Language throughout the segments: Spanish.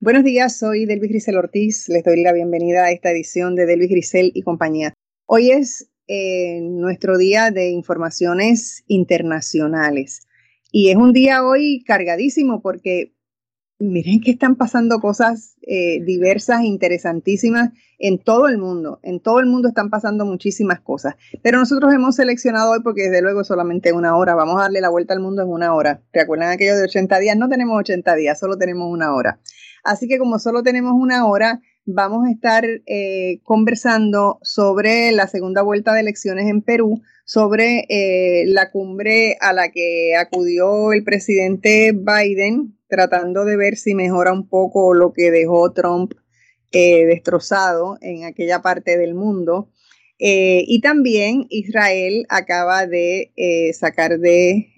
Buenos días, soy Delvis Grisel Ortiz. Les doy la bienvenida a esta edición de Delvis Grisel y compañía. Hoy es eh, nuestro día de informaciones internacionales y es un día hoy cargadísimo porque miren que están pasando cosas eh, diversas, interesantísimas en todo el mundo. En todo el mundo están pasando muchísimas cosas. Pero nosotros hemos seleccionado hoy porque desde luego solamente una hora. Vamos a darle la vuelta al mundo en una hora. ¿Te acuerdan aquello de 80 días? No tenemos 80 días, solo tenemos una hora. Así que como solo tenemos una hora, vamos a estar eh, conversando sobre la segunda vuelta de elecciones en Perú, sobre eh, la cumbre a la que acudió el presidente Biden, tratando de ver si mejora un poco lo que dejó Trump eh, destrozado en aquella parte del mundo. y también Israel acaba de sacar de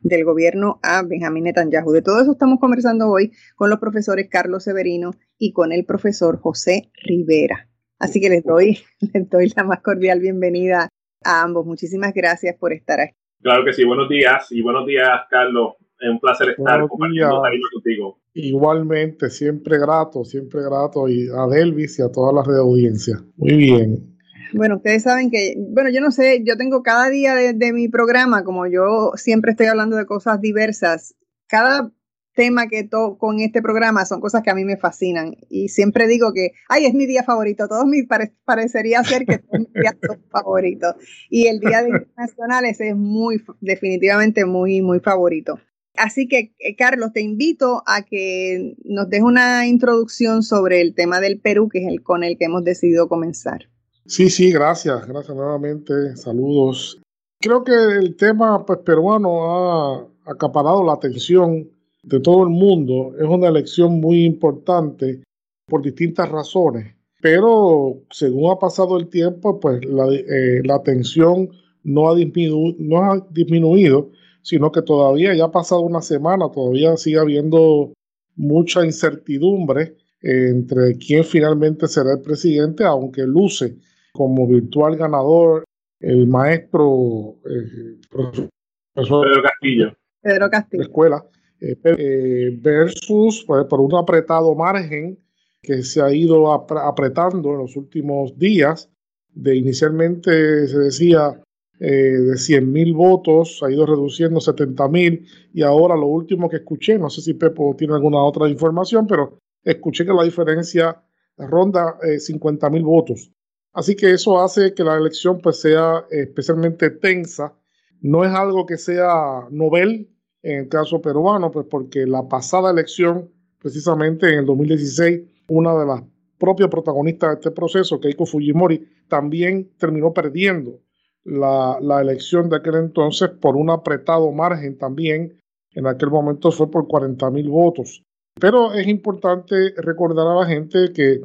del gobierno a Benjamín Netanyahu. De todo eso estamos conversando hoy con los profesores Carlos Severino y con el profesor José Rivera. Así que les doy, les doy la más cordial bienvenida a ambos. Muchísimas gracias por estar aquí. Claro que sí, buenos días y buenos días, Carlos. Es un placer estar compartiendo contigo. Igualmente, siempre grato, siempre grato y a Delvis y a todas las redes audiencia. Muy bien. Bueno, ustedes saben que, bueno, yo no sé, yo tengo cada día de, mi programa, como yo siempre estoy hablando de cosas diversas, cada tema que toco en este programa son cosas que a mí me fascinan y siempre digo que, ay, es mi día favorito, todos me parecería ser que es mi día favorito y el Día de Internacionales es muy, definitivamente muy, muy favorito. Así que, eh, Carlos, te invito a que nos des una introducción sobre el tema del Perú, que es el con el que hemos decidido comenzar. Sí, sí, gracias, gracias nuevamente, saludos. Creo que el tema pues, peruano ha acaparado la atención de todo el mundo. Es una elección muy importante por distintas razones, pero según ha pasado el tiempo, pues la, eh, atención no ha, disminuido, no ha disminuido, sino que todavía ya ha pasado una semana, todavía sigue habiendo mucha incertidumbre entre quién finalmente será el presidente, aunque luce como virtual ganador el maestro eh, profesor Pedro Castillo. Pedro Castillo. De escuela, eh, eh, versus pues, por un apretado margen que se ha ido apretando en los últimos días. De inicialmente se decía de 100 mil votos, ha ido reduciendo 70 mil y ahora lo último que escuché, no sé si Pepo tiene alguna otra información, pero escuché que la diferencia ronda 50 mil votos. Así que eso hace que la elección pues, sea especialmente tensa. No es algo que sea novel en el caso peruano, pues porque la pasada elección, precisamente en el 2016, una de las propias protagonistas de este proceso, Keiko Fujimori, también terminó perdiendo la, la elección de aquel entonces por un apretado margen también. En aquel momento fue por 40 mil votos. Pero es importante recordar a la gente que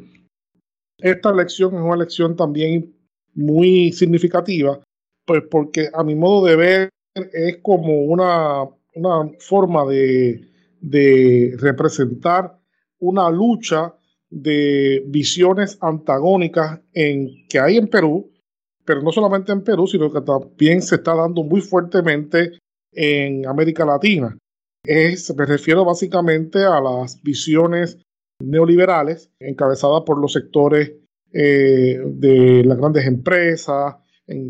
esta elección es una elección también muy significativa, pues porque a mi modo de ver es como una, una forma de, de representar una lucha de visiones antagónicas en, que hay en Perú, pero no solamente en Perú, sino que también se está dando muy fuertemente en América Latina. Es, me refiero básicamente a las visiones neoliberales, encabezada por los sectores eh, de las grandes empresas,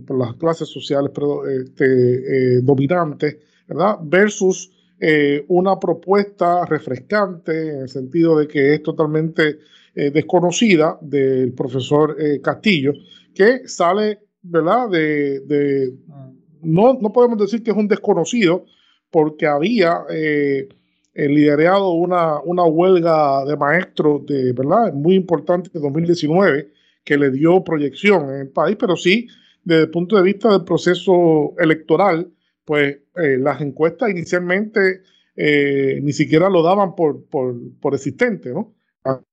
por las clases sociales este, eh, dominantes, ¿verdad? Versus eh, una propuesta refrescante en el sentido de que es totalmente desconocida del profesor Castillo, que sale, ¿verdad? De, no, no podemos decir que es un desconocido, porque había eh, liderado una, una huelga de maestros de, ¿verdad? muy importante de 2019 que le dio proyección en el país, pero sí, desde el punto de vista del proceso electoral, pues eh, las encuestas inicialmente eh, ni siquiera lo daban por, por, por existente, ¿no?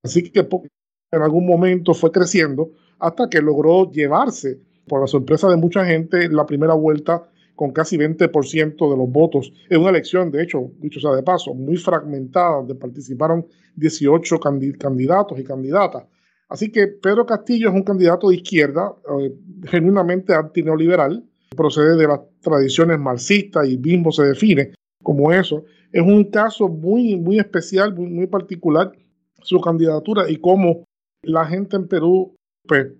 Así que en algún momento fue creciendo hasta que logró llevarse, por la sorpresa de mucha gente, la primera vuelta con casi 20% de los votos en una elección, de hecho, dicho sea de paso, muy fragmentada, donde participaron 18 candidatos y candidatas. Así que Pedro Castillo es un candidato de izquierda, eh, genuinamente antineoliberal, procede de las tradiciones marxistas y Bimbo se define como eso. Es un caso muy, muy especial, muy, muy particular su candidatura y cómo la gente en Perú pues,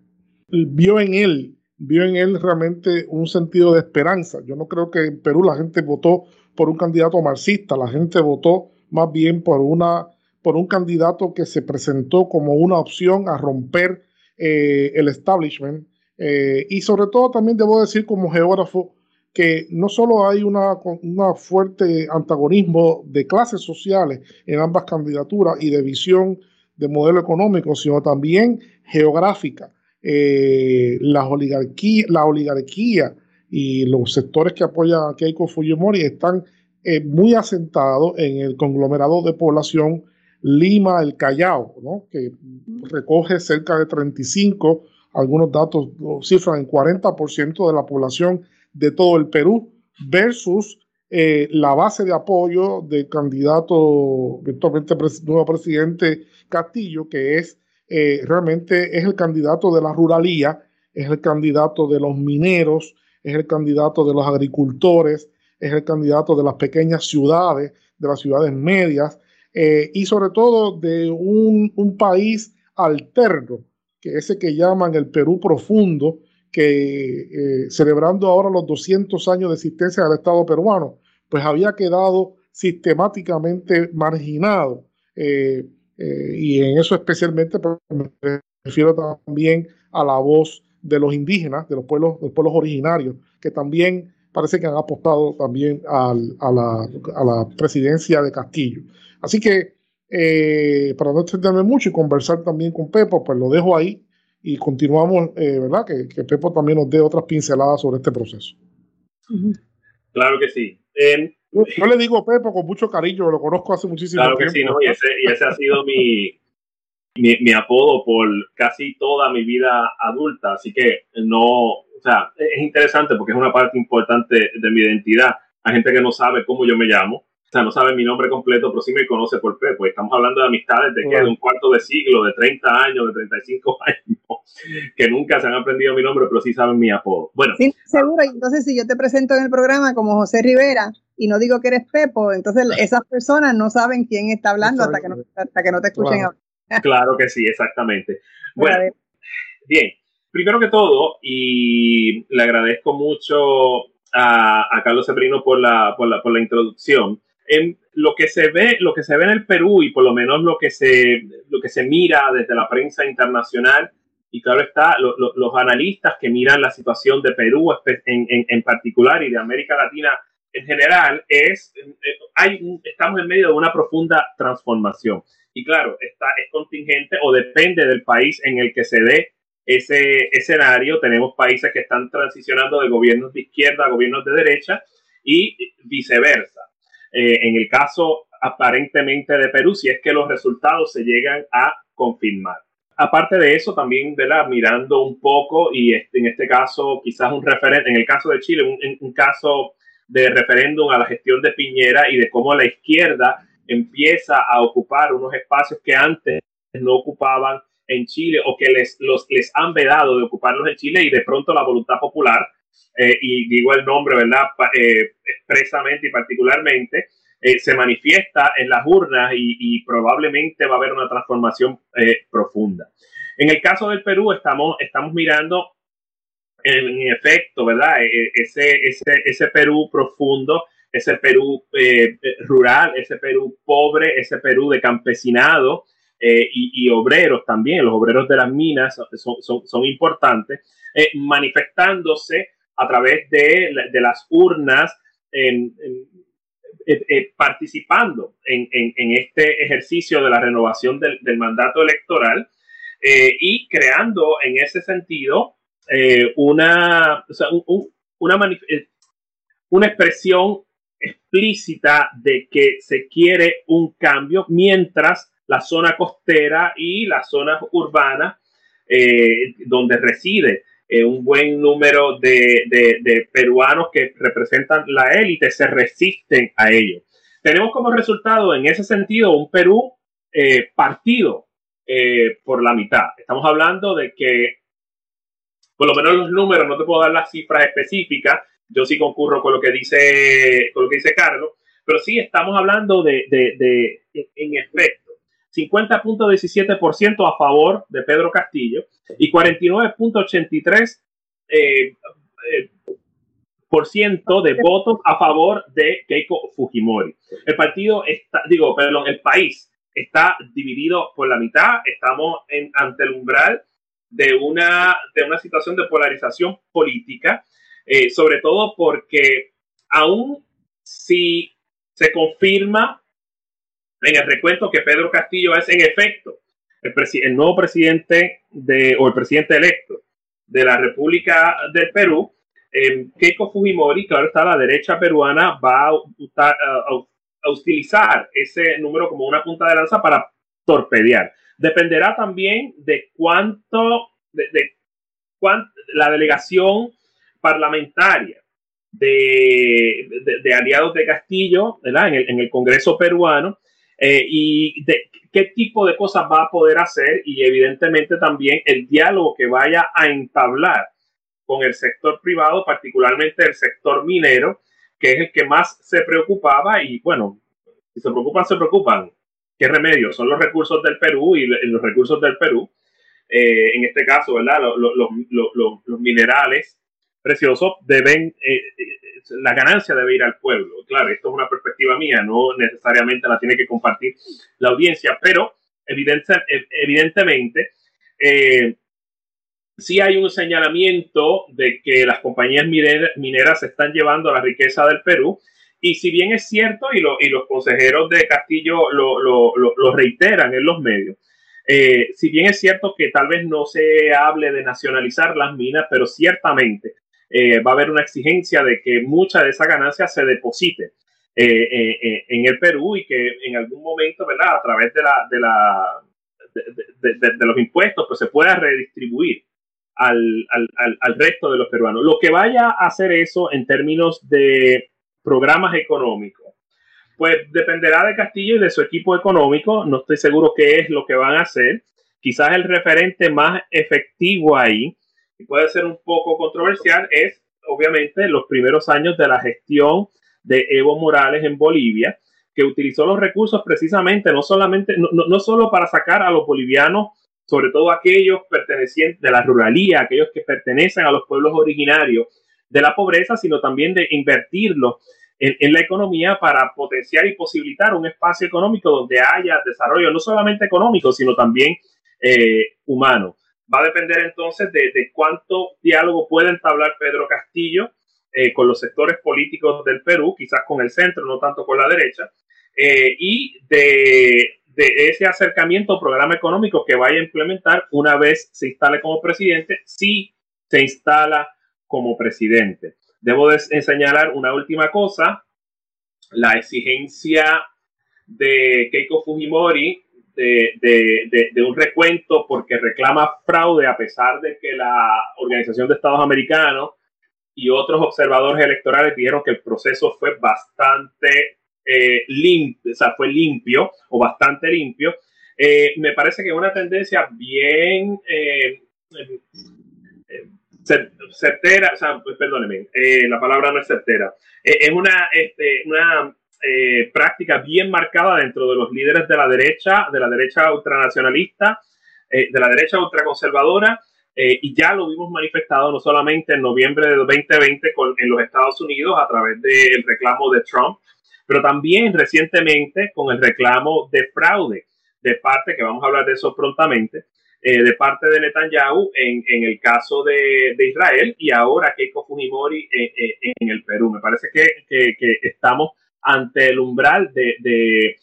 vio en él, vio en él realmente un sentido de esperanza. Yo no creo que en Perú la gente votó por un candidato marxista, la gente votó más bien por, una, por un candidato que se presentó como una opción a romper eh, el establishment. Eh, y sobre todo también debo decir como geógrafo que no solo hay una, una fuerte antagonismo de clases sociales en ambas candidaturas y de visión de modelo económico, sino también geográfica. Eh, la, oligarquía, la oligarquía y los sectores que apoyan a Keiko Fujimori están eh, muy asentados en el conglomerado de población Lima, el Callao, ¿no? que recoge cerca de 35, algunos datos cifran en 40% de la población de todo el Perú, versus eh, la base de apoyo del candidato, virtualmente nuevo presidente Castillo, que es eh, realmente es el candidato de la ruralía, es el candidato de los mineros, es el candidato de los agricultores, es el candidato de las pequeñas ciudades, de las ciudades medias, eh, y sobre todo de un, un, país alterno, que ese que llaman el Perú profundo, que eh, celebrando ahora los 200 años de existencia del Estado peruano, pues había quedado sistemáticamente marginado. Eh, y en eso especialmente pues, me refiero también a la voz de los indígenas, de los pueblos, los pueblos originarios, que también parece que han apostado también a, la, a, la, presidencia de Castillo. Así que, para no extenderme mucho y conversar también con Pepo, pues lo dejo ahí y continuamos, eh, ¿verdad? Que, que, Pepo también nos dé otras pinceladas sobre este proceso. Claro que sí. Yo, le digo Pepo con mucho cariño, lo conozco hace muchísimo tiempo. Claro que sí, ¿no? y, ese, y ese ha sido mi, mi, mi, apodo por casi toda mi vida adulta, así que no, o sea, es interesante porque es una parte importante de mi identidad. Hay gente que no sabe cómo yo me llamo, o sea, no sabe mi nombre completo, pero sí me conoce por Pepo. Pues estamos hablando de amistades de, ¿qué? de un cuarto de siglo, de 30 años, de 35 años, que nunca se han aprendido mi nombre, pero sí saben mi apodo. Bueno. Sí, seguro. Entonces, si yo te presento en el programa como José Rivera y no digo que eres Pepo, entonces esas personas no saben quién está hablando hasta que, no, hasta que no te escuchen claro. claro que sí, exactamente. Bueno, bien. Primero que todo, y le agradezco mucho a, a Carlos Sebrino por la, por la, por la introducción en lo que se ve, lo que se ve en el Perú y por lo menos lo que se, lo que se mira desde la prensa internacional y claro está, los analistas que miran la situación de Perú en, en, en, particular y de América Latina en general, es, eh, hay, estamos en medio de una profunda transformación. Y claro, está, es contingente o depende del país en el que se dé ese escenario. Tenemos países que están transicionando de gobiernos de izquierda a gobiernos de derecha y viceversa. Eh, en el caso aparentemente de Perú, si es que los resultados se llegan a confirmar. Aparte de eso, también ¿verdad? mirando un poco, y este, en este caso quizás un referente, en el caso de Chile, un, un caso de referéndum a la gestión de Piñera y de cómo la izquierda empieza a ocupar unos espacios que antes no ocupaban en Chile o que les, los, les han vedado de ocuparlos en Chile y de pronto la voluntad popular eh, y digo el nombre, ¿verdad? Eh, expresamente y particularmente, eh, se manifiesta en las urnas y, probablemente va a haber una transformación profunda. En el caso del Perú, estamos, estamos mirando en, efecto, ¿verdad? Ese, ese, ese Perú profundo, ese Perú rural, ese Perú pobre, ese Perú de campesinado. y, y, obreros también, los obreros de las minas son, son, son importantes, manifestándose a través de, de las urnas, en, en, eh, eh, participando en, en, este ejercicio de la renovación del, del mandato electoral eh, y creando en ese sentido eh, una, o sea, un, una, una expresión explícita de que se quiere un cambio mientras la zona costera y las zonas urbanas eh, donde reside eh, un buen número de, de, peruanos que representan la élite, se resisten a ello. Tenemos como resultado en ese sentido un Perú eh, partido por la mitad. Estamos hablando de que, por lo menos los números, no te puedo dar las cifras específicas, yo sí concurro con lo que dice, con lo que dice Carlos, pero sí estamos hablando de, de, de en efecto, 50.17% a favor de Pedro Castillo y 49.83% eh, eh, por ciento de votos a favor de Keiko Fujimori. El partido está, digo, perdón, el país está dividido por la mitad. Estamos ante el umbral de una, de una situación de polarización política, eh, sobre todo porque aún si se confirma en el recuento que Pedro Castillo es en efecto el, nuevo presidente de, o el presidente electo de la República del Perú, eh, Keiko Fujimori, claro está, la derecha peruana va a, utilizar ese número como una punta de lanza para torpedear. Dependerá también de cuánto, de, la delegación parlamentaria de, aliados de Castillo ¿verdad? En, el, en el Congreso peruano eh, y de qué tipo de cosas va a poder hacer y evidentemente también el diálogo que vaya a entablar con el sector privado, particularmente el sector minero, que es el que más se preocupaba y bueno, si se preocupan, se preocupan. ¿Qué remedio? Son los recursos del Perú y los recursos del Perú, eh, en este caso, ¿verdad? Los, minerales preciosos deben eh, la ganancia debe ir al pueblo. Claro, esto es una perspectiva mía, no necesariamente la tiene que compartir la audiencia, pero evidentemente eh, sí hay un señalamiento de que las compañías mineras se están llevando la riqueza del Perú. Y si bien es cierto, y, los consejeros de Castillo lo, reiteran en los medios, eh, si bien es cierto que tal vez no se hable de nacionalizar las minas, pero ciertamente eh, va a haber una exigencia de que mucha de esa ganancia se deposite eh, en el Perú y que en algún momento, ¿verdad? A través de, la, de, la, de, los impuestos, pues se pueda redistribuir al, al, al, resto de los peruanos. Lo que vaya a hacer eso en términos de programas económicos, pues dependerá de Castillo y de su equipo económico. No estoy seguro qué es lo que van a hacer. Quizás el referente más efectivo ahí puede ser un poco controversial es obviamente los primeros años de la gestión de Evo Morales en Bolivia, que utilizó los recursos precisamente no solamente, no, no, solo para sacar a los bolivianos, sobre todo aquellos pertenecientes de la ruralía, aquellos que pertenecen a los pueblos originarios de la pobreza, sino también de invertirlos en, la economía para potenciar y posibilitar un espacio económico donde haya desarrollo no solamente económico, sino también eh, humano. Va a depender entonces de, cuánto diálogo puede entablar Pedro Castillo eh, con los sectores políticos del Perú, quizás con el centro, no tanto con la derecha, eh, y de, ese acercamiento programa económico que vaya a implementar una vez se instale como presidente, si se instala como presidente. Debo de señalar una última cosa, la exigencia de Keiko Fujimori de, un recuento porque reclama fraude a pesar de que la Organización de Estados Americanos y otros observadores electorales dijeron que el proceso fue bastante eh, limpio, o sea, fue limpio o bastante limpio. Eh, me parece que es una tendencia bien eh, certera, o sea, perdóneme, la palabra no es certera, es una, este, una eh, práctica bien marcada dentro de los líderes de la derecha, de la derecha ultranacionalista, eh, de la derecha ultraconservadora, eh, y ya lo vimos manifestado no solamente en noviembre de 2020 con, en los Estados Unidos a través del reclamo de Trump, pero también recientemente con el reclamo de fraude de parte, que vamos a hablar de eso prontamente, de parte de Netanyahu en, en el caso de, de, Israel y ahora Keiko Fujimori en el Perú. Me parece que, que, que estamos ante el umbral de,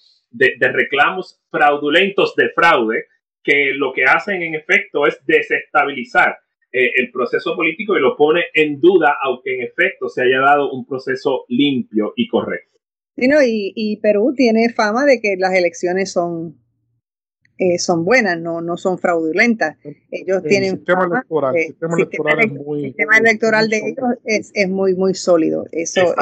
reclamos fraudulentos de fraude que lo que hacen en efecto es desestabilizar eh, el proceso político y lo pone en duda, aunque en efecto se haya dado un proceso limpio y correcto. y, y Perú tiene fama de que las elecciones son eh, son buenas, no, no son fraudulentas. Ellos tienen... Sistema electoral, el sistema electoral, es muy, el sistema electoral de ellos es, es, muy, muy sólido. Eso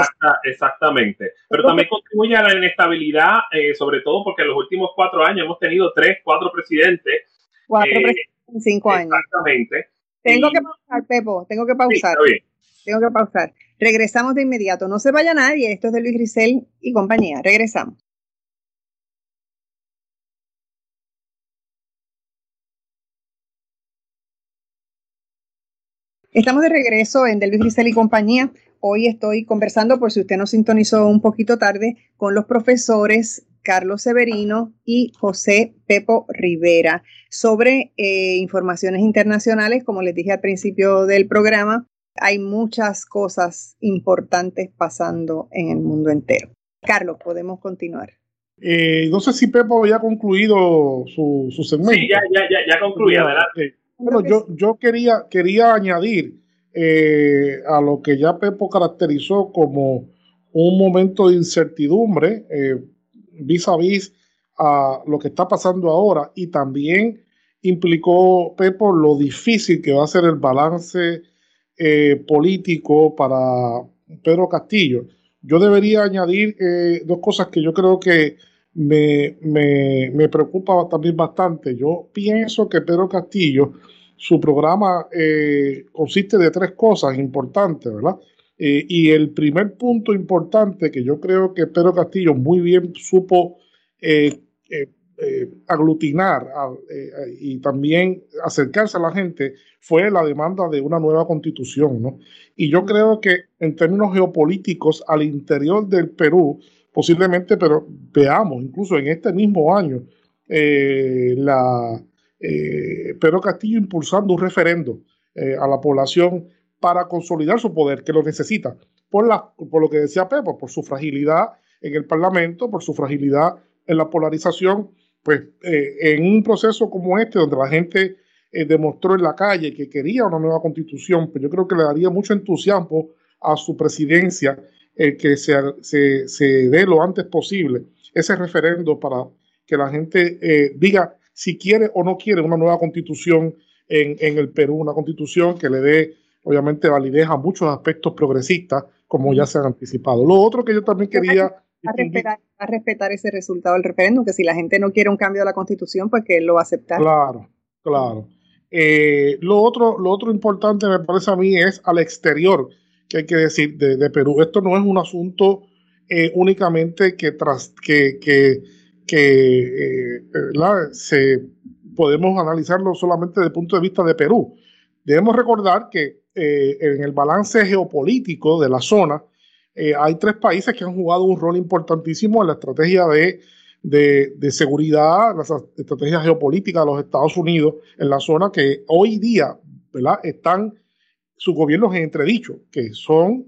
exactamente. Pero también contribuye a la inestabilidad, eh, sobre todo porque en los últimos cuatro años hemos tenido tres, cuatro presidentes. Cuatro eh, presidentes en cinco años. Exactamente. Tengo que pausar, Pepo, tengo que pausar. tengo que pausar. Regresamos de inmediato. No se vaya nadie. Esto es de Luis Grisel y compañía. Regresamos. Estamos de regreso en Delvis Grisel y compañía. Hoy estoy conversando, por si usted nos sintonizó un poquito tarde, con los profesores Carlos Severino y José Pepo Rivera sobre eh, informaciones internacionales. Como les dije al principio del programa, hay muchas cosas importantes pasando en el mundo entero. Carlos, podemos continuar. Eh, no sé si Pepo había concluido su, su segmento. Sí, ya, ya, ya, ya concluí, adelante. Bueno, yo, yo quería, quería añadir eh, a lo que ya Pepo caracterizó como un momento de incertidumbre eh, vis a vis a lo que está pasando ahora y también implicó Pepo lo difícil que va a ser el balance eh, político para Pedro Castillo. Yo debería añadir dos cosas que yo creo que me, me, me preocupa también bastante. Yo pienso que Pedro Castillo su programa eh, consiste de tres cosas importantes, ¿verdad? Eh, y el primer punto importante que yo creo que Pedro Castillo muy bien supo eh, aglutinar y también acercarse a la gente fue la demanda de una nueva constitución, ¿no? Y yo creo que en términos geopolíticos al interior del Perú, posiblemente, pero veamos, incluso en este mismo año, la eh, Pedro Castillo impulsando un referendo eh, a la población para consolidar su poder, que lo necesita, por, la, por lo que decía Pepo, por su fragilidad en el Parlamento, por su fragilidad en la polarización, pues eh, en un proceso como este, donde la gente demostró en la calle que quería una nueva constitución, pues yo creo que le daría mucho entusiasmo a su presidencia que se, se, se, dé lo antes posible ese referendo para que la gente diga si quiere o no quiere una nueva constitución en, en el Perú, una constitución que le dé, obviamente, validez a muchos aspectos progresistas, como ya se han anticipado. Lo otro que yo también quería... A respetar, a respetar, ese resultado del referéndum, que si la gente no quiere un cambio de la constitución, pues que él lo va a aceptar. Claro, claro. Eh, lo, otro, lo otro importante me parece a mí es al exterior, que hay que decir, de, de Perú. Esto no es un asunto eh, únicamente que, tras, que, que que eh, se, podemos analizarlo solamente desde el punto de vista de Perú. Debemos recordar que eh, en el balance geopolítico de la zona eh, hay tres países que han jugado un rol importantísimo en la estrategia de, de, seguridad, la estrategia geopolítica de los Estados Unidos en la zona que hoy día ¿verdad? están sus gobiernos en entredicho, que son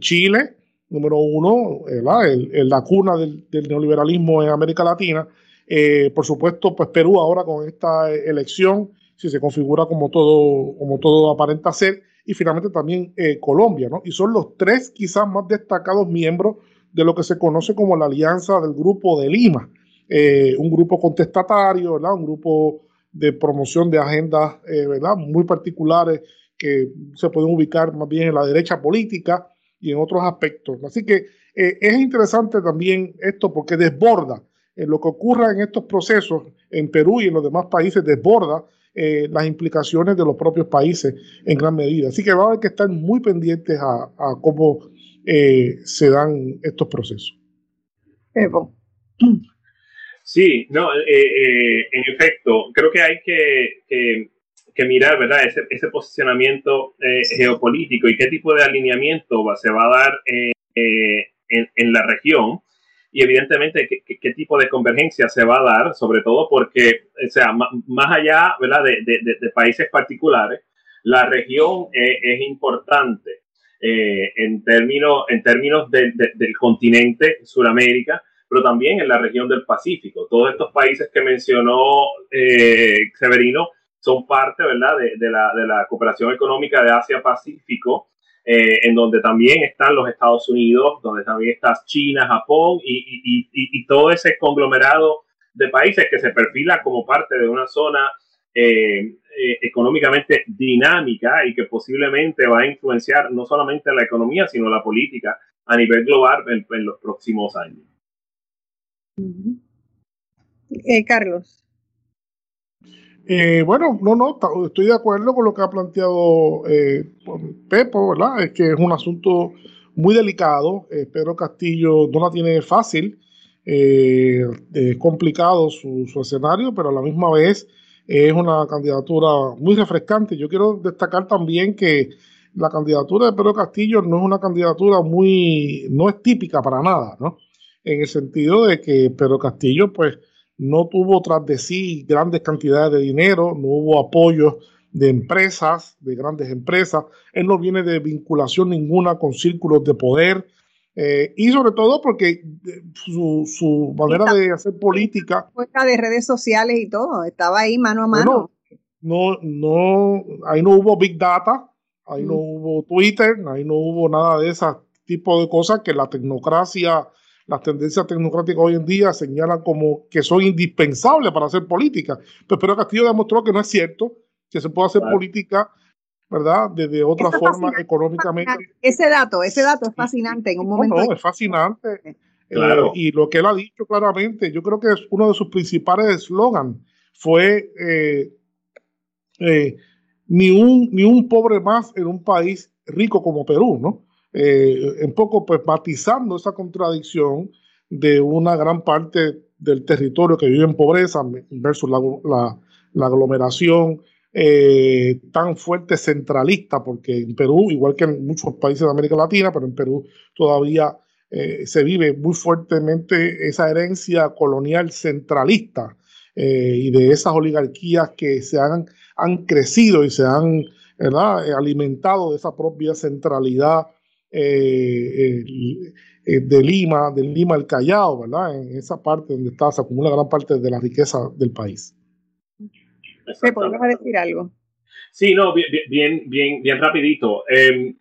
Chile, número uno, el, la cuna del, neoliberalismo en América Latina. Eh, por supuesto, pues Perú ahora con esta elección, si se configura como todo, como todo aparenta ser, y finalmente también eh, Colombia, ¿no? Y son los tres quizás más destacados miembros de lo que se conoce como la Alianza del Grupo de Lima, eh, un grupo contestatario, ¿verdad? Un grupo de promoción de agendas, ¿verdad? Muy particulares que se pueden ubicar más bien en la derecha política, y en otros aspectos. Así que eh, es interesante también esto porque desborda eh, lo que ocurra en estos procesos en Perú y en los demás países, desborda eh, las implicaciones de los propios países en gran medida. Así que va a haber que estar muy pendientes a, cómo se dan estos procesos. Evo. Sí, no, en efecto, creo que hay que que mirar, ¿verdad? Ese, ese posicionamiento eh, geopolítico y qué tipo de alineamiento va, se va a dar eh, eh, en, en, la región y evidentemente qué, qué, tipo de convergencia se va a dar, sobre todo porque, o sea, más allá, ¿verdad? De, de, de países particulares, la región es importante en términos, en términos del continente Suramérica, pero también en la región del Pacífico. Todos estos países que mencionó Severino son parte, ¿verdad?, de, la, de la cooperación económica de Asia-Pacífico, eh, en donde también están los Estados Unidos, donde también está China, Japón y, y, y, todo ese conglomerado de países que se perfila como parte de una zona eh, eh, económicamente dinámica y que posiblemente va a influenciar no solamente la economía, sino la política a nivel global en, los próximos años. Eh, Carlos. Bueno, no, no, estoy de acuerdo con lo que ha planteado Pepo, ¿verdad? Es que es un asunto muy delicado. Pedro Castillo no la tiene fácil. Eh, es complicado su, escenario, pero a la misma vez es una candidatura muy refrescante. Yo quiero destacar también que la candidatura de Pedro Castillo no es una candidatura muy, no es típica para nada, ¿no? En el sentido de que Pedro Castillo, pues, no tuvo tras de sí grandes cantidades de dinero, no hubo apoyo de empresas, de grandes empresas, él no viene de vinculación ninguna con círculos de poder, eh, y sobre todo porque eh, su, manera de hacer política. de redes sociales y todo, estaba ahí mano a mano. no, no, ahí no hubo Big Data, ahí no mm. hubo Twitter, ahí no hubo nada de ese tipo de cosas que la tecnocracia, las tendencias tecnocráticas hoy en día señalan como que son indispensables para hacer política. Pero, pero Castillo demostró que no es cierto, que se puede hacer política ¿verdad? De, otra forma económicamente. Ese dato, ese dato es fascinante en un momento. No, es fascinante. Eh, y lo que él ha dicho claramente, yo creo que es uno de sus principales eslogans fue eh, eh, ni, un, ni un pobre más en un país rico como Perú, ¿no? Un poco pues matizando esa contradicción de una gran parte del territorio que vive en pobreza versus la, aglomeración eh, tan fuerte centralista, porque en Perú, igual que en muchos países de América Latina, pero en Perú todavía eh, se vive muy fuertemente esa herencia colonial centralista eh, y de esas oligarquías que se han, han crecido y se han alimentado de esa propia centralidad de Lima, de Lima al Callao, ¿verdad? En esa parte donde está, se acumula gran parte de la riqueza del país. ¿Me podemos decir algo? Sí, no, bien, bien, bien, rapidito. Em,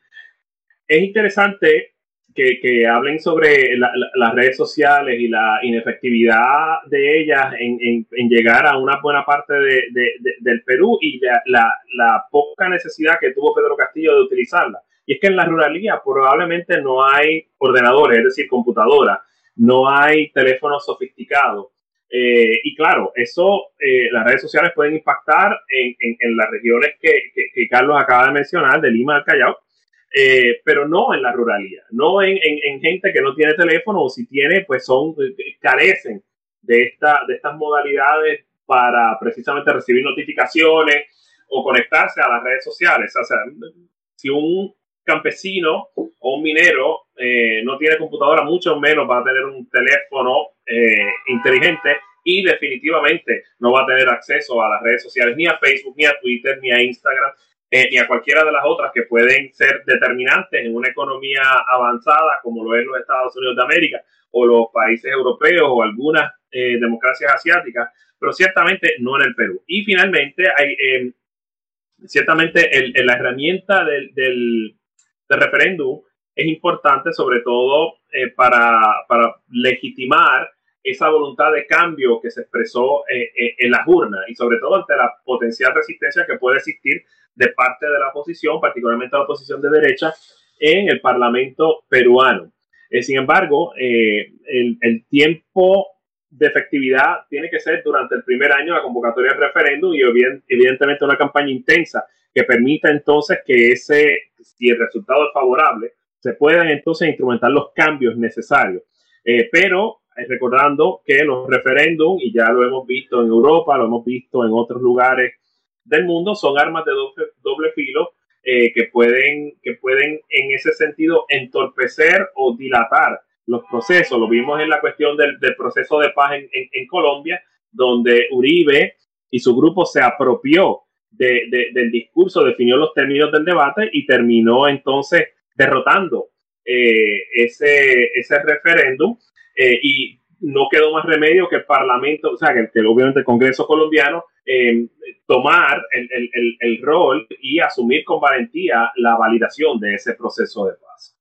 es interesante que, hablen sobre las redes sociales y la inefectividad de ellas en, llegar a una buena parte del Perú y la, poca necesidad que tuvo Pedro Castillo de utilizarla. Y es que en la ruralía probablemente no hay ordenadores, es decir, computadoras, no hay teléfonos sofisticados. Eh, y claro, eso, eh, las redes sociales pueden impactar en, en, las regiones que, que, Carlos acaba de mencionar, de Lima al Callao, eh, pero no en la ruralidad, no en, en, gente que no tiene teléfono o si tiene, pues son, carecen de, esta, de estas modalidades para precisamente recibir notificaciones o conectarse a las redes sociales. O sea, si un campesino o un minero no tiene computadora, mucho menos va a tener un teléfono eh, inteligente y definitivamente no va a tener acceso a las redes sociales, ni a Facebook, ni a Twitter, ni a Instagram, eh, ni a cualquiera de las otras que pueden ser determinantes en una economía avanzada como lo es los Estados Unidos de América o los países europeos o algunas eh, democracias asiáticas, pero ciertamente no en el Perú. Y finalmente, hay, ciertamente la herramienta del, del referéndum es importante sobre todo para, para legitimar esa voluntad de cambio que se expresó eh, eh, en las urnas y sobre todo ante la potencial resistencia que puede existir de parte de la oposición, particularmente la oposición de derecha, en el Parlamento peruano. Eh, sin embargo, el, el, tiempo de efectividad tiene que ser durante el primer año de la convocatoria del referéndum y evidentemente una campaña intensa que permita entonces que ese, si el resultado es favorable, se puedan entonces instrumentar los cambios necesarios. pero recordando que los referéndums, y ya lo hemos visto en Europa, lo hemos visto en otros lugares del mundo, son armas de doble, filo eh, que, pueden, que pueden en ese sentido entorpecer o dilatar los procesos. Lo vimos en la cuestión del, proceso de paz en, Colombia, donde Uribe y su grupo se apropió del discurso, definió los términos del debate y terminó entonces derrotando eh, ese, ese referéndum eh, y no quedó más remedio que el Parlamento, o sea, que, obviamente el Congreso colombiano, eh, tomar el, el, el, rol y asumir con valentía la validación de ese proceso de paz.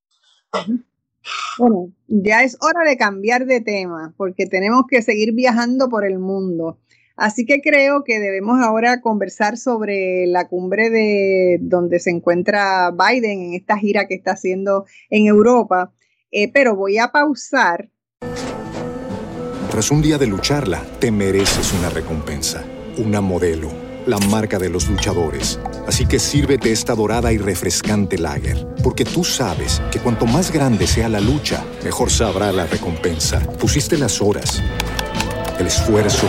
Bueno, ya es hora de cambiar de tema porque tenemos que seguir viajando por el mundo. Así que creo que debemos ahora conversar sobre la cumbre de donde se encuentra Biden en esta gira que está haciendo en Europa. Eh, pero voy a pausar. Tras un día de lucharla, te mereces una recompensa, una modelo, la marca de los luchadores. Así que sírvete esta dorada y refrescante lager, porque tú sabes que cuanto más grande sea la lucha, mejor sabrá la recompensa. Pusiste las horas, el esfuerzo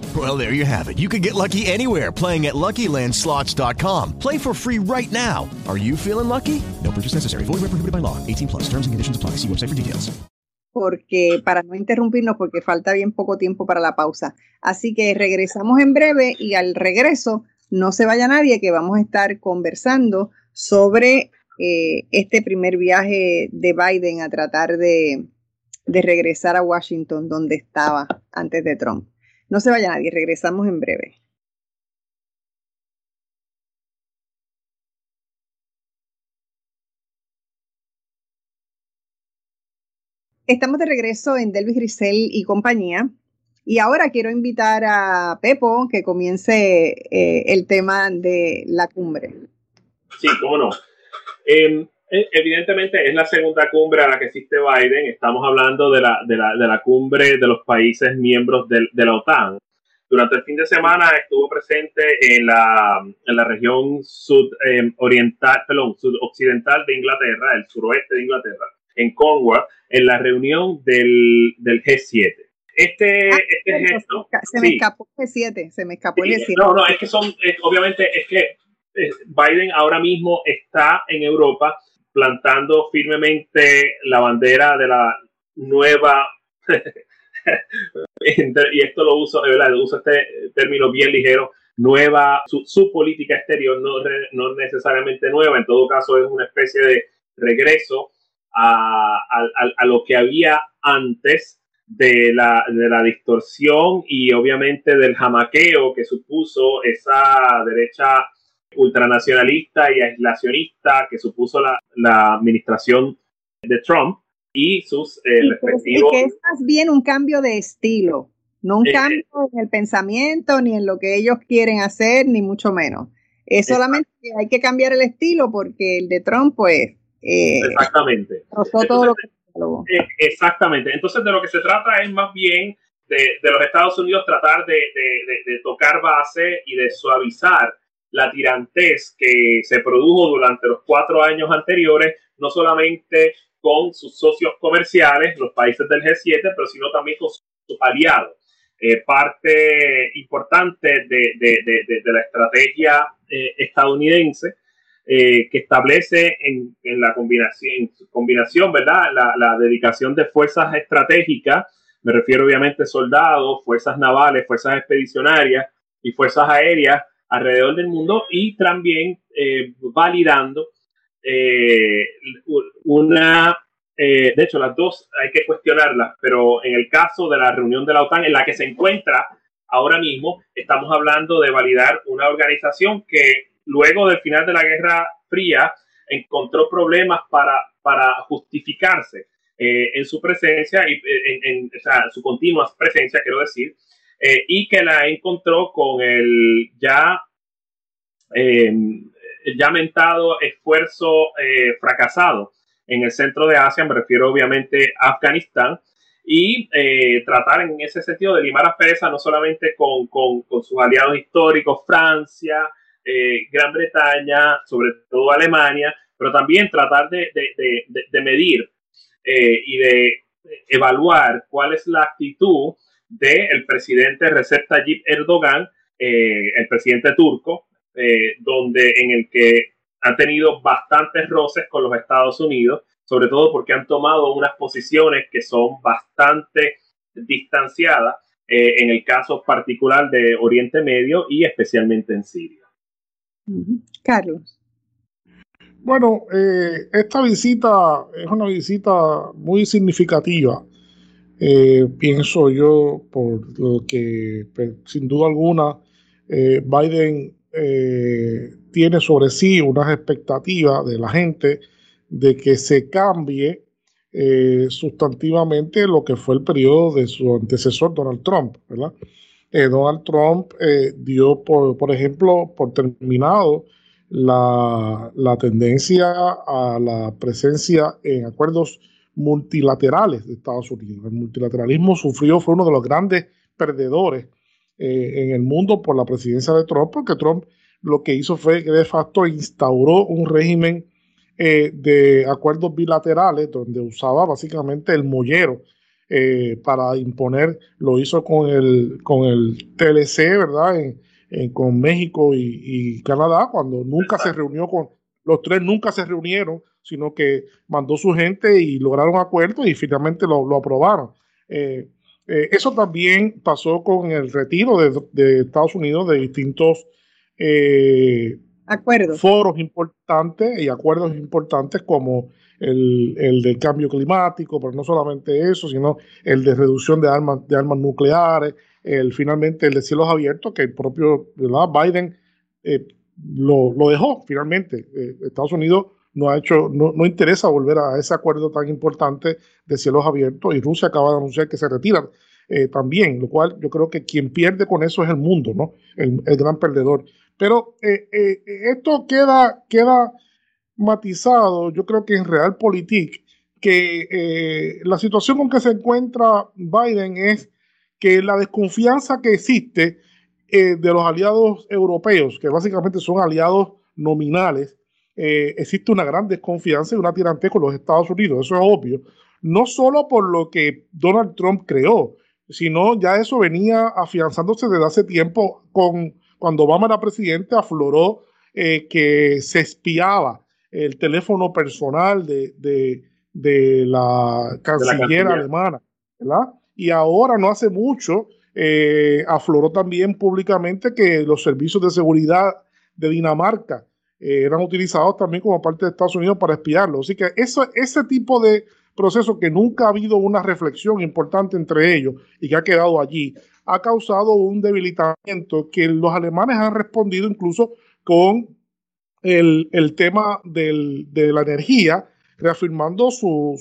Well, there you have it. You can get lucky anywhere playing at LuckyLandSlots.com. Play for free right now. Are you feeling lucky? No purchase necessary. Void where prohibited by law. 18 plus. Terms and conditions apply. See website for details. Porque para no interrumpirnos, porque falta bien poco tiempo para la pausa. Así que regresamos en breve y al regreso no se vaya nadie que vamos a estar conversando sobre eh, este primer viaje de Biden a tratar de, de regresar a Washington donde estaba antes de Trump. No se vaya nadie, regresamos en breve. Estamos de regreso en Delvis Grisel y compañía. Y ahora quiero invitar a Pepo que comience eh, el tema de la cumbre. Sí, cómo no. Em, evidentemente es la segunda cumbre a la que asiste Biden. Estamos hablando de la, de la, de la cumbre de los países miembros de, de, la OTAN. Durante el fin de semana estuvo presente en la, en la región sudoriental, em, perdón, sudoccidental de Inglaterra, el suroeste de Inglaterra, en Cornwall, en la reunión del, del G7. Este, Ah, este gesto. Se me sí. escapó el G7, se me escapó el Sí, G7. No, no, es que son, es- obviamente, es que eh, Biden ahora mismo está en Europa plantando firmemente la bandera de la nueva, y esto lo uso, verdad, uso este término bien ligero, nueva, su, política exterior no, no necesariamente nueva, en todo caso es una especie de regreso a, a- a- a lo que había antes de la, de la distorsión y obviamente del jamaqueo que supuso esa derecha ultranacionalista y aislacionista que supuso la, la administración de Trump y sus eh, Y y respectivos... que es más bien un cambio de estilo, no un Eh, cambio en el pensamiento, ni en lo que ellos quieren hacer, ni mucho menos. Es solamente que hay que cambiar el estilo porque el de Trump, pues, eh, Exactamente. rozó todo lo que diálogo. Eh, Exactamente. Entonces, de lo que se trata es más bien de, de los Estados Unidos tratar de, de- de- de tocar base y de suavizar la tirantez que se produjo durante los cuatro años anteriores, no solamente con sus socios comerciales, los países del G7, pero sino también con sus aliados. Eh, parte importante de, de- de- de- la estrategia eh, estadounidense eh, que establece en, en la combinación, en combinación ¿verdad? La, la dedicación de fuerzas estratégicas, me refiero obviamente soldados, fuerzas navales, fuerzas expedicionarias y fuerzas aéreas alrededor del mundo y también eh, validando eh, una, eh, de hecho las dos hay que cuestionarlas, pero en el caso de la reunión de la OTAN en la que se encuentra ahora mismo, estamos hablando de validar una organización que luego del final de la Guerra Fría encontró problemas para, para justificarse eh, en su presencia, y, eh, en, en- o sea, su continua presencia, quiero decir, eh, y que la encontró con el ya, eh, mentado esfuerzo eh, fracasado en el centro de Asia, me refiero obviamente a Afganistán, y eh, tratar en ese sentido de limar asperezas no solamente con, con, con sus aliados históricos, Francia, Gran Bretaña, sobre todo Alemania, pero también tratar de, de, de, de- medir y de evaluar cuál es la actitud del presidente Recep Tayyip Erdogan, eh, el presidente turco, eh, donde en el que han tenido bastantes roces con los Estados Unidos, sobre todo porque han tomado unas posiciones que son bastante distanciadas eh, en el caso particular de Oriente Medio y especialmente en Siria. Carlos. Bueno, eh, esta visita es una visita muy significativa, eh, pienso yo, por lo que pues, sin duda alguna Biden tiene sobre sí unas expectativas de la gente de que se cambie eh, sustantivamente lo que fue el periodo de su antecesor Donald Trump, ¿verdad? Eh, Donald Trump eh, dio, por, por, ejemplo, por terminado la, la, tendencia a la presencia en acuerdos multilaterales de Estados Unidos. El multilateralismo sufrió, fue uno de los grandes perdedores en el mundo por la presidencia de Trump, porque Trump lo que hizo fue que de facto instauró un régimen eh, de acuerdos bilaterales donde usaba básicamente el mollero eh, para imponer, lo hizo con el, con el TLC, ¿verdad? con México y, Canadá, cuando nunca se reunió con, los tres nunca se reunieron, sino que mandó su gente y lograron acuerdos y finalmente lo, aprobaron. Eh, eso también pasó con el retiro de, de Estados Unidos de distintos acuerdos. foros importantes y acuerdos importantes como el, el, del cambio climático, pero no solamente eso, sino el de reducción de armas, de armas nucleares, el finalmente el de cielos abiertos, que el propio Biden eh, lo, lo, dejó finalmente. Eh, Estados Unidos no ha hecho, no, no, interesa volver a ese acuerdo tan importante de cielos abiertos y Rusia acaba de anunciar que se retira eh, también, lo cual yo creo que quien pierde con eso es el mundo, ¿no? El, el gran perdedor. Pero eh, eh, esto queda, queda matizado, yo creo que en Realpolitik, que eh, la situación con que se encuentra Biden es que la desconfianza que existe de los aliados europeos, que básicamente son aliados nominales, existe una gran desconfianza y una tirantez con los Estados Unidos, eso es obvio, no solo por lo que Donald Trump creó, sino ya eso venía afianzándose desde hace tiempo con cuando Obama era presidente, afloró eh, que se espiaba el teléfono personal de, la canciller alemana, ¿verdad? Y ahora, no hace mucho, eh, afloró también públicamente que los servicios de seguridad de Dinamarca eh, eran utilizados también como parte de Estados Unidos para espiarlo. Así que eso, ese tipo de proceso que nunca ha habido una reflexión importante entre ellos y que ha quedado allí, ha causado un debilitamiento que los alemanes han respondido incluso con el, tema de la energía, reafirmando su,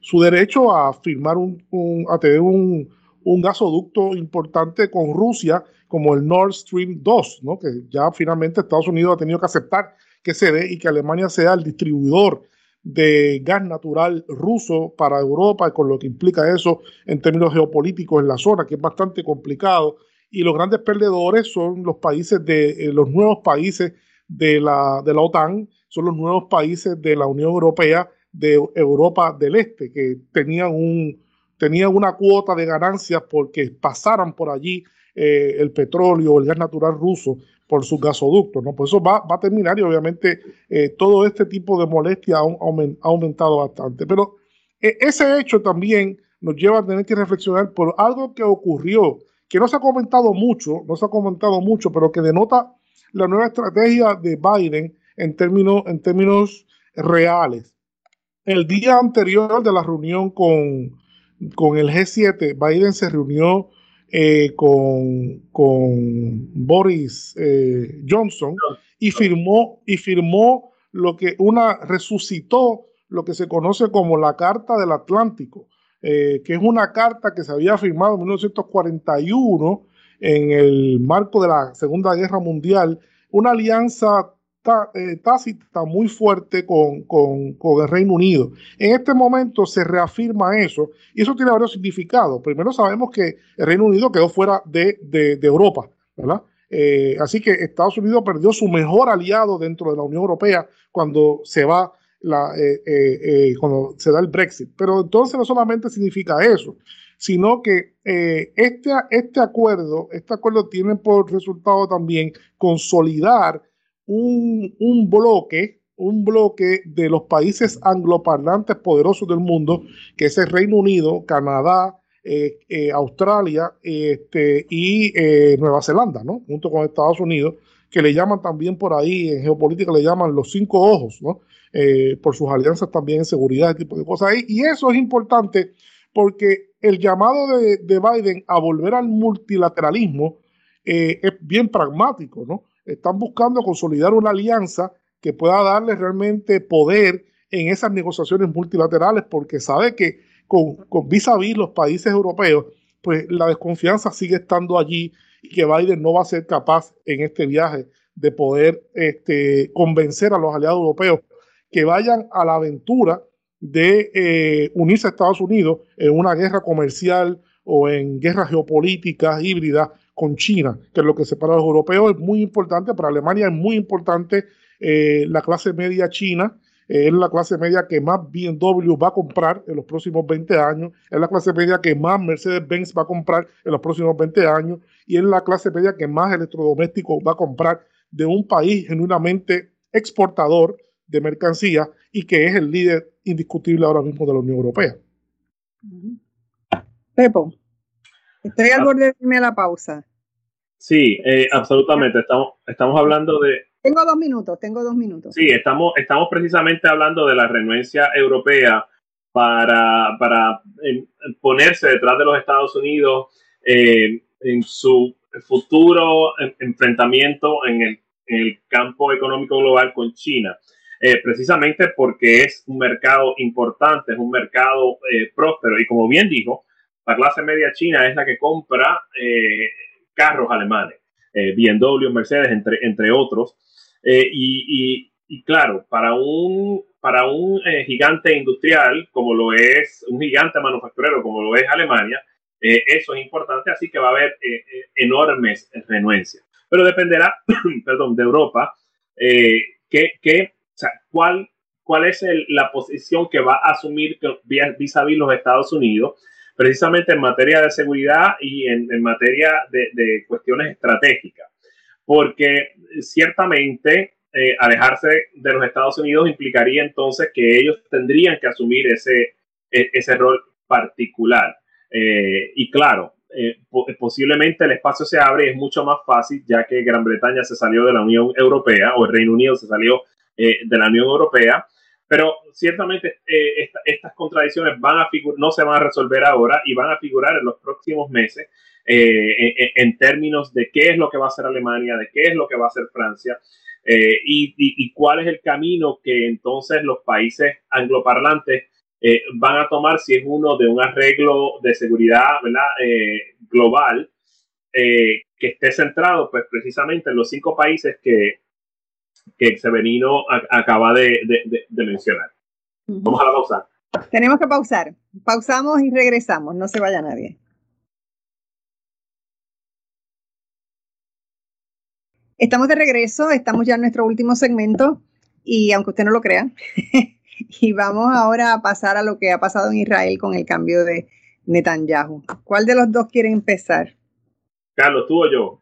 su, derecho a firmar un, a tener un, gasoducto importante con Rusia como el Nord Stream 2, ¿no? que ya finalmente Estados Unidos ha tenido que aceptar que se dé y que Alemania sea el distribuidor de gas natural ruso para Europa, con lo que implica eso en términos geopolíticos en la zona, que es bastante complicado. Y los grandes perdedores son los países de eh, los nuevos países de la, de la OTAN, son los nuevos países de la Unión Europea de Europa del Este, que tenían, un, tenían una cuota de ganancias porque pasaran por allí eh, el petróleo o el gas natural ruso por sus gasoductos, ¿no? Pues eso va, va a terminar y obviamente eh, todo este tipo de molestia ha, aumentado bastante. Pero eh, ese hecho también nos lleva a tener que reflexionar por algo que ocurrió, que no se ha comentado mucho, no se ha comentado mucho, pero que denota la nueva estrategia de Biden en términos, en términos reales. El día anterior de la reunión con, con el G7, Biden se reunió eh, con, con, Boris eh, Johnson y firmó, y firmó lo que una resucitó lo que se conoce como la Carta del Atlántico, eh, que es una carta que se había firmado en 1941 en el marco de la Segunda Guerra Mundial, una alianza eh, tácita muy fuerte con, el Reino Unido. En este momento se reafirma eso y eso tiene varios significados. Primero sabemos que el Reino Unido quedó fuera de, Europa, ¿verdad? Eh, así que Estados Unidos perdió su mejor aliado dentro de la Unión Europea cuando se va la, eh, cuando se da el Brexit. Pero entonces no solamente significa eso, sino que este, este acuerdo, este acuerdo tiene por resultado también consolidar un, un bloque un bloque de los países angloparlantes poderosos del mundo, que es el Reino Unido, Canadá, eh, eh, Australia este, y eh, Nueva Zelanda, ¿no? junto con Estados Unidos, que le llaman también por ahí, en geopolítica le llaman los cinco ojos, ¿no? por sus alianzas también en seguridad, ese tipo de cosas. Y eso es importante porque el llamado de, de Biden a volver al multilateralismo es bien pragmático, ¿no? Están buscando consolidar una alianza que pueda darle realmente poder en esas negociaciones multilaterales, porque sabe que con, vis a vis los países europeos, pues la desconfianza sigue estando allí y que Biden no va a ser capaz en este viaje de poder este, convencer a los aliados europeos que vayan a la aventura de eh, unirse a Estados Unidos en una guerra comercial o en guerras geopolíticas híbridas con China, que es lo que separa a los europeos, es muy importante, para Alemania es muy importante eh, la clase media china eh, es la clase media que más BMW va a comprar en los próximos 20 años, es la clase media que más Mercedes-Benz va a comprar en los próximos 20 años y es la clase media que más electrodomésticos va a comprar de un país genuinamente exportador de mercancías y que es el líder indiscutible ahora mismo de la Unión Europea. Pepo, estoy al borde de irme a la pausa. Sí, eh, absolutamente. Estamos, estamos hablando de, tengo dos minutos, tengo dos minutos. Sí, estamos, estamos precisamente hablando de la renuencia europea para, para ponerse detrás de los Estados Unidos eh, en su futuro enfrentamiento en el, campo económico global con China. Eh, precisamente porque es un mercado importante, es un mercado eh, próspero y como bien dijo, la clase media china es la que compra carros alemanes, BMW, Mercedes, entre, entre otros. Eh, y, claro, para un, para un eh, gigante industrial como lo es, un gigante manufacturero como lo es Alemania, eh, eso es importante, así que va a haber enormes renuencias. Pero dependerá, perdón, de Europa, que, que, o sea, cuál, cuál es la posición que va a asumir vis a vis los Estados Unidos, precisamente en materia de seguridad y en, materia de, de cuestiones estratégicas porque ciertamente eh, alejarse de los Estados Unidos implicaría entonces que ellos tendrían que asumir ese, e, ese rol particular. Eh, y claro, eh, posiblemente el espacio se abre y es mucho más fácil ya que Gran Bretaña se salió de la Unión Europea o el Reino Unido se salió de la Unión Europea, pero ciertamente estas contradicciones van a no se van a resolver ahora y van a figurar en los próximos meses eh, en, términos de qué es lo que va a hacer Alemania, de qué es lo que va a hacer Francia eh, y, cuál es el camino que entonces los países angloparlantes eh, van a tomar si es uno de un arreglo de seguridad global que esté centrado pues precisamente en los cinco países que, que Severino acaba de, de mencionar. Vamos a la pausa. Tenemos que pausar. Pausamos y regresamos. No se vaya nadie. Estamos de regreso, estamos ya en nuestro último segmento y aunque usted no lo crea, y vamos ahora a pasar a lo que ha pasado en Israel con el cambio de Netanyahu. ¿Cuál de los dos quiere empezar? Carlos, tú o yo.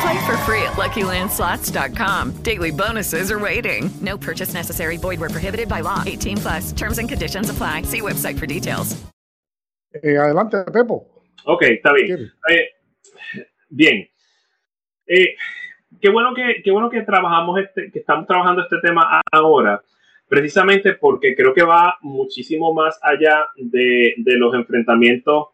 Play for free at LuckyLandSlots.com. Daily bonuses are waiting. No purchase necessary. Void where prohibited by law. 18 plus. Terms and conditions apply. See website for details. Eh, adelante, Pepo. Ok, está bien. Eh, bien. Eh, qué bueno que qué bueno que trabajamos este, que estamos trabajando este tema ahora, precisamente porque creo que va muchísimo más allá de, de los enfrentamientos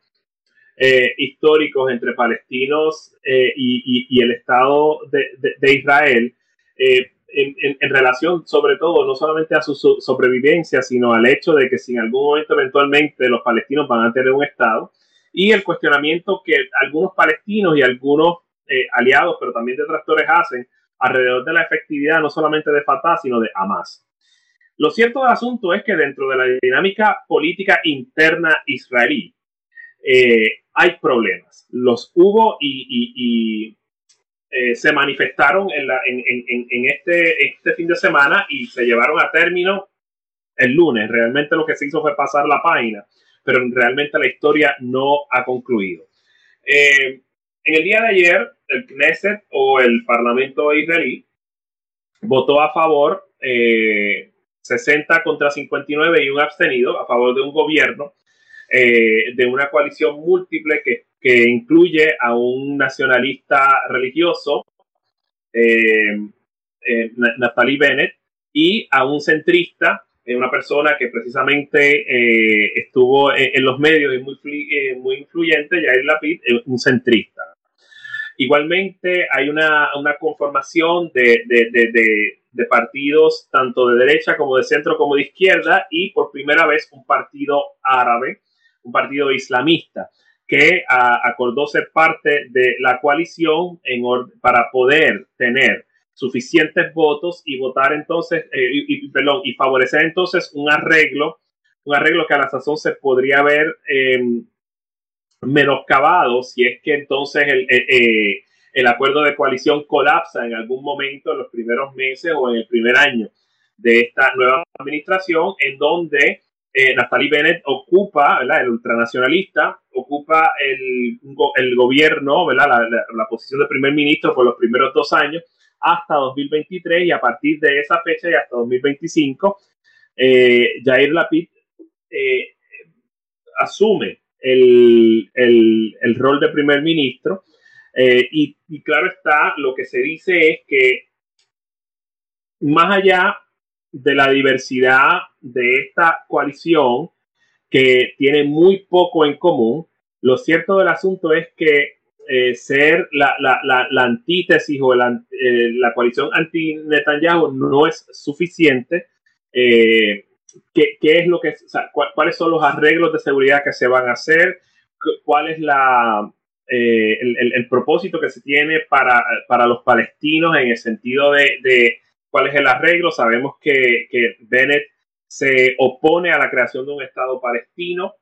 históricos entre palestinos y, el Estado de, Israel. En, en, relación sobre todo no solamente a su sobrevivencia, sino al hecho de que si en algún momento eventualmente los palestinos van a tener un Estado, y el cuestionamiento que algunos palestinos y algunos eh, aliados, pero también detractores hacen alrededor de la efectividad no solamente de Fatah, sino de Hamas. Lo cierto del asunto es que dentro de la dinámica política interna israelí eh, hay problemas. Los hubo y, eh, se manifestaron en, este, este fin de semana y se llevaron a término el lunes. Realmente lo que se hizo fue pasar la página pero realmente la historia no ha concluido. Eh, en el día de ayer, el Knesset o el Parlamento israelí votó a favor 60 eh, contra 59 y un abstenido a favor de un gobierno eh, de una coalición múltiple que, que, incluye a un nacionalista religioso, Naftali Bennett, y a un centrista una persona que precisamente eh, estuvo en, los medios y muy, eh, muy influyente, Jair Lapid, un centrista. Igualmente hay una, una conformación de, de, de, de, partidos tanto de derecha como de centro como de izquierda y por primera vez un partido árabe, un partido islamista que acordó ser parte de la coalición para poder tener suficientes votos y votar entonces, eh, y, favorecer entonces un arreglo, un arreglo que a la sazón se podría haber em, menoscabado si es que entonces el, eh, eh, el, acuerdo de coalición colapsa en algún momento en los primeros meses o en el primer año de esta nueva administración, en donde eh, Bennett ocupa, el ultranacionalista, ocupa el, el gobierno, ¿verdad? La, la, posición de primer ministro por los primeros dos años, hasta 2023 y a partir de esa fecha y hasta 2025, eh, Jair Lapid eh, asume el, rol de primer ministro eh, y, y, claro está, lo que se dice es que más allá de la diversidad de esta coalición, que tiene muy poco en común, lo cierto del asunto es que eh, ser la, la, la, antítesis o la, eh, la coalición anti-Netanyahu no es suficiente. Eh, ¿qué, ¿qué, es lo que, cuáles son los arreglos de seguridad que se van a hacer? ¿Cuál es la, el, el, el, propósito que se tiene para, para, los palestinos en el sentido de cuál es el arreglo? Sabemos que, que Bennett se opone a la creación de un Estado palestino.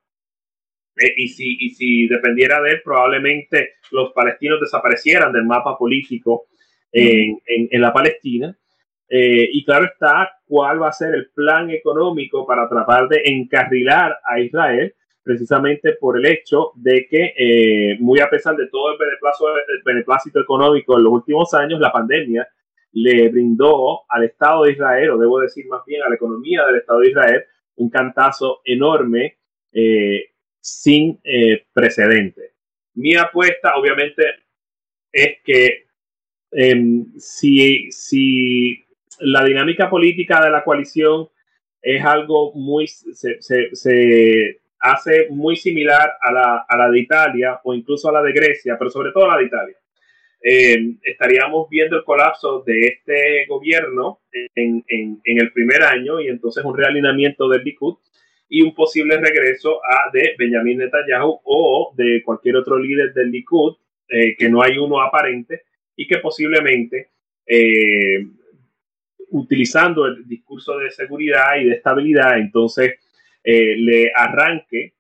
Eh, y, si, y si dependiera de él, probablemente los palestinos desaparecieran del mapa político en, en, la Palestina. Eh, y claro está, cuál va a ser el plan económico para tratar de encarrilar a Israel, precisamente por el hecho de que, eh, muy a pesar de todo el el beneplácito económico en los últimos años, la pandemia le brindó al Estado de Israel, o debo decir más bien a la economía del Estado de Israel, un cantazo enorme eh, sin eh, precedente. Mi apuesta, obviamente, es que em, si, si, la dinámica política de la coalición es algo muy, se, se, hace muy similar a la, a la, de Italia o incluso a la de Grecia, pero sobre todo a la de Italia. Em, estaríamos viendo el colapso de este gobierno en, en, en, el primer año y entonces un realineamiento del Likud y un posible regreso a de Benjamin Netanyahu o de cualquier otro líder del Likud, eh, que no hay uno aparente y que posiblemente eh, utilizando el discurso de seguridad y de estabilidad, entonces eh, le arranque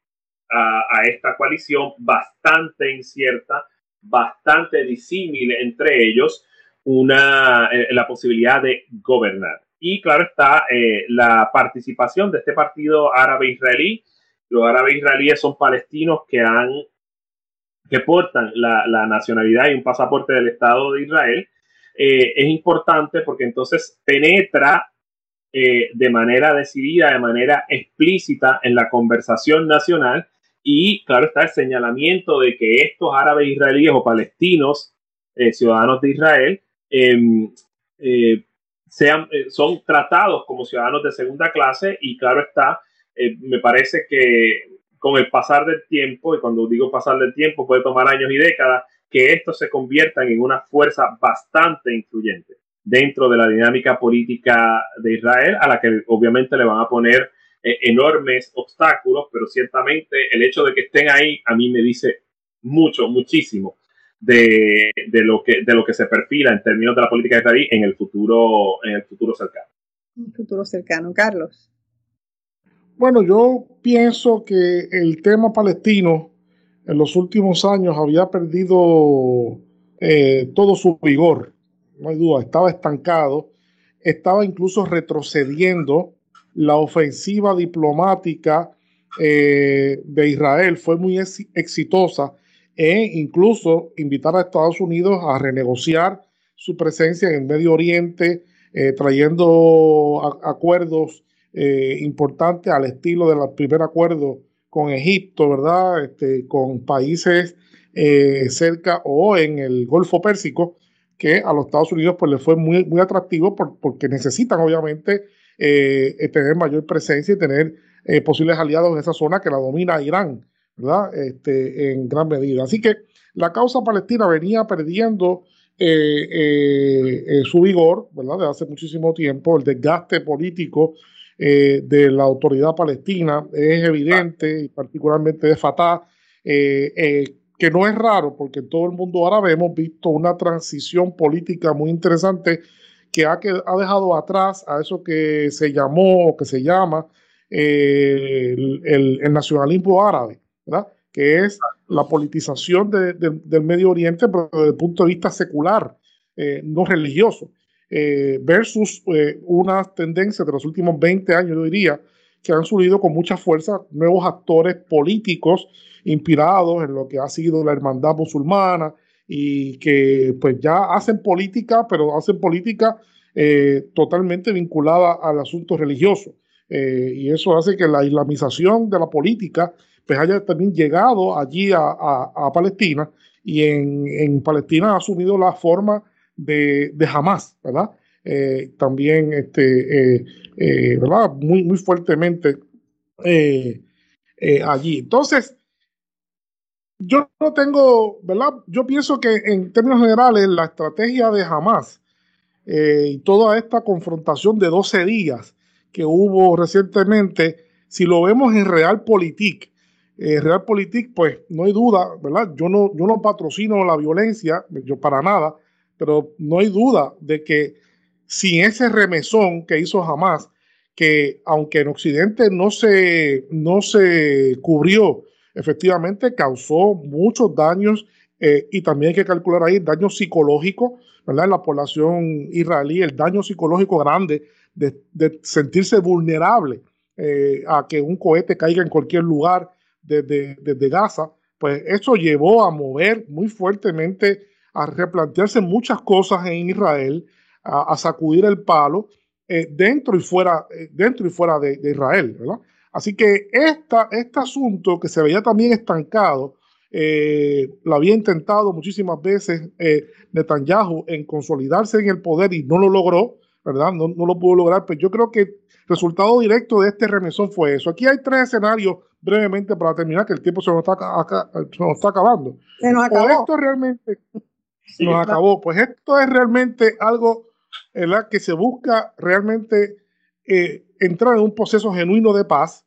a, esta coalición bastante incierta, bastante disímil entre ellos, una, la posibilidad de gobernar. Y claro está eh, la participación de este partido árabe-israelí. Los árabes israelíes son palestinos que han que portan la, nacionalidad y un pasaporte del Estado de Israel. Eh, es importante porque entonces penetra eh, de manera decidida, de manera explícita en la conversación nacional y claro está el señalamiento de que estos árabes israelíes o palestinos, ciudadanos de Israel, em, sean, eh, son tratados como ciudadanos de segunda clase y claro está, eh, me parece que con el pasar del tiempo, y cuando digo pasar del tiempo puede tomar años y décadas, que estos se conviertan en una fuerza bastante influyente dentro de la dinámica política de Israel, a la que obviamente le van a poner eh, enormes obstáculos, pero ciertamente el hecho de que estén ahí a mí me dice mucho, muchísimo de, lo, que, de lo que se perfila en términos de la política de Israel en el futuro, en el futuro cercano. Un futuro cercano, Carlos. Bueno, yo pienso que el tema palestino en los últimos años había perdido eh, todo su vigor, no hay duda, estaba estancado, estaba incluso retrocediendo. La ofensiva diplomática eh, de Israel fue muy exitosa e incluso invitar a Estados Unidos a renegociar su presencia en el Medio Oriente, eh, trayendo acuerdos eh, importantes al estilo del primer acuerdo con Egipto, ¿verdad? Este, con países cerca o en el Golfo Pérsico, que a los Estados Unidos pues le fue muy, muy atractivo porque necesitan obviamente tener mayor presencia y tener posibles aliados en esa zona que la domina Irán. ¿verdad? Este, en gran medida. Así que la causa palestina venía perdiendo eh, eh, eh, su vigor, ¿verdad? Desde hace muchísimo tiempo. El desgaste político de la autoridad palestina es evidente, y particularmente de Fatah, que no es raro, porque en todo el mundo árabe hemos visto una transición política muy interesante que ha, que, ha dejado atrás a eso que se llamó o que se llama el, el nacionalismo árabe que es la politización del Medio Oriente, pero desde el punto de vista secular, eh, no religioso, eh, versus eh, unas tendencias de los últimos 20 años, yo diría, que han surgido con mucha fuerza nuevos actores políticos inspirados en lo que ha sido la hermandad musulmana y que pues ya hacen política, pero hacen política totalmente vinculada al asunto religioso. y eso hace que la islamización de la política pues haya también llegado allí a, Palestina y en, Palestina ha asumido la forma de, de Hamas, ¿verdad? Eh, también, este, eh, eh, ¿verdad? Muy, muy fuertemente allí. Entonces, yo no tengo, ¿verdad? Yo pienso que en términos generales la estrategia de Hamas y toda esta confrontación de 12 días que hubo recientemente, si lo vemos en Realpolitik, eh, Realpolitik, pues no hay duda, ¿verdad? Yo no, yo no patrocino la violencia, yo para nada, pero no hay duda de que sin ese remesón que hizo jamás, que aunque en Occidente no se, no se cubrió, efectivamente causó muchos daños eh, y también hay que calcular ahí daños psicológicos, ¿verdad? En la población israelí, el daño psicológico grande de, sentirse vulnerable eh, a que un cohete caiga en cualquier lugar desde, Gaza, pues eso llevó a mover muy fuertemente, a replantearse muchas cosas en Israel, a, sacudir el palo eh, dentro y fuera, dentro y fuera de, Israel, ¿verdad? Así que esta, este asunto que se veía también estancado, eh, lo había intentado muchísimas veces Netanyahu en consolidarse en el poder y no lo logró, ¿verdad? No, no lo pudo lograr, pero yo creo que resultado directo de este remesón fue eso. Aquí hay tres escenarios brevemente para terminar, que el tiempo se nos está, está acabando. Se nos acabó. esto realmente se nos acabó. Pues esto es realmente algo ¿verdad? que se busca realmente eh, entrar en un proceso genuino de paz,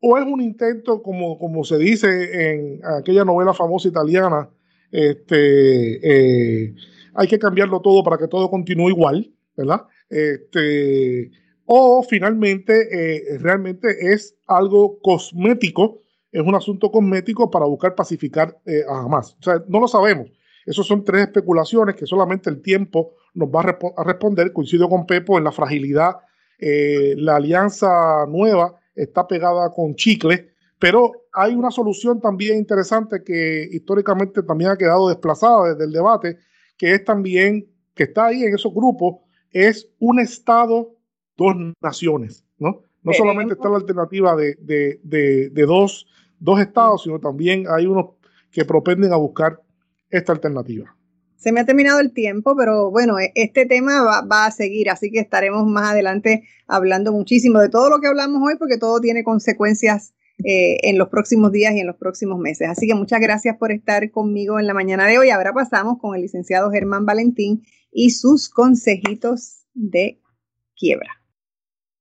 o es un intento, como, como se dice en aquella novela famosa italiana, este, eh, hay que cambiarlo todo para que todo continúe igual, ¿verdad? Este, o finalmente eh, realmente es algo cosmético, es un asunto cosmético para buscar pacificar eh, a Hamas. O sea, no lo sabemos. Esas son tres especulaciones que solamente el tiempo nos va a, responder. Coincido con Pepo en la fragilidad. La alianza nueva está pegada con chicle, pero hay una solución también interesante que históricamente también ha quedado desplazada desde el debate, que es también, que está ahí en esos grupos, es un Estado dos naciones, ¿no? No solamente está la alternativa de, de, dos, dos estados, sino también hay unos que propenden a buscar esta alternativa. Se me ha terminado el tiempo, pero bueno, e, este tema va, a seguir, así que estaremos más adelante hablando muchísimo de todo lo que hablamos hoy, porque todo tiene consecuencias eh, en los próximos días y en los próximos meses. Así que muchas gracias por estar conmigo en la mañana de hoy. Ahora pasamos con el licenciado Germán Valentín y sus consejitos de quiebra.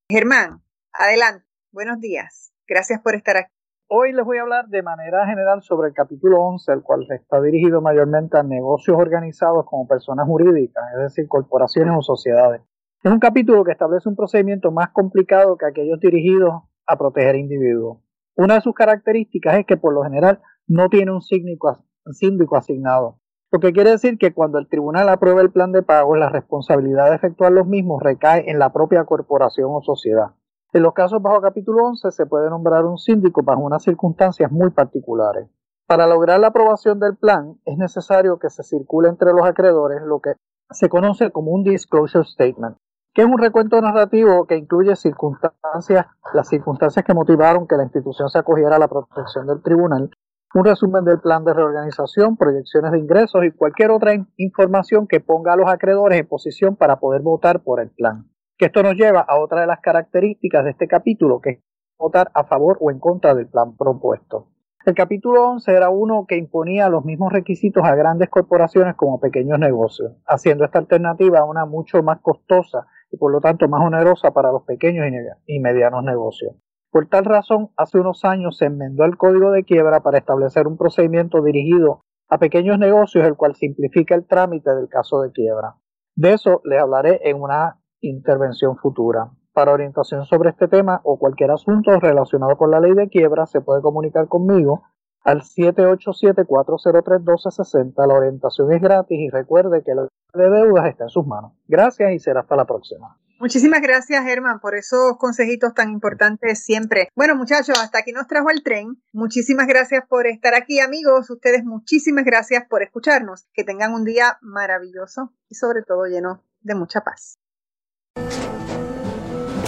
Germán, adelante. Buenos días. Gracias por estar aquí. Hoy les voy a hablar de manera general sobre el capítulo 11, el cual está dirigido mayormente a negocios organizados como personas jurídicas, es decir, corporaciones o sociedades. Es un capítulo que establece un procedimiento más complicado que aquellos dirigidos a proteger individuos. Una de sus características es que por lo general no tiene un síndico asignado, lo que quiere decir que cuando el tribunal aprueba el plan de pago, la responsabilidad de efectuar los mismos recae en la propia corporación o sociedad. En los casos bajo capítulo 11 se puede nombrar un síndico bajo unas circunstancias muy particulares. Para lograr la aprobación del plan es necesario que se circule entre los acreedores lo que se conoce como un disclosure statement, que es un recuento narrativo que incluye circunstancias, las circunstancias que motivaron que la institución se acogiera a la protección del tribunal, un resumen del plan de reorganización, proyecciones de ingresos y cualquier otra información que ponga a los acreedores en posición para poder votar por el plan que esto nos lleva a otra de las características de este capítulo, que es votar a favor o en contra del plan propuesto. El capítulo 11 era uno que imponía los mismos requisitos a grandes corporaciones como pequeños negocios, haciendo esta alternativa una mucho más costosa y por lo tanto más onerosa para los pequeños y medianos negocios. Por tal razón, hace unos años se enmendó el código de quiebra para establecer un procedimiento dirigido a pequeños negocios, el cual simplifica el trámite del caso de quiebra. De eso les hablaré en una intervención futura. Para orientación sobre este tema o cualquier asunto relacionado con la ley de quiebra, se puede comunicar conmigo al 787-403-1260. La orientación es gratis y recuerde que la de deudas está en sus manos. Gracias y será hasta la próxima. Muchísimas gracias, Germán, por esos consejitos tan importantes siempre. Bueno, muchachos, hasta aquí nos trajo el tren. Muchísimas gracias por estar aquí, amigos. Ustedes, muchísimas gracias por escucharnos. Que tengan un día maravilloso y sobre todo lleno de mucha paz.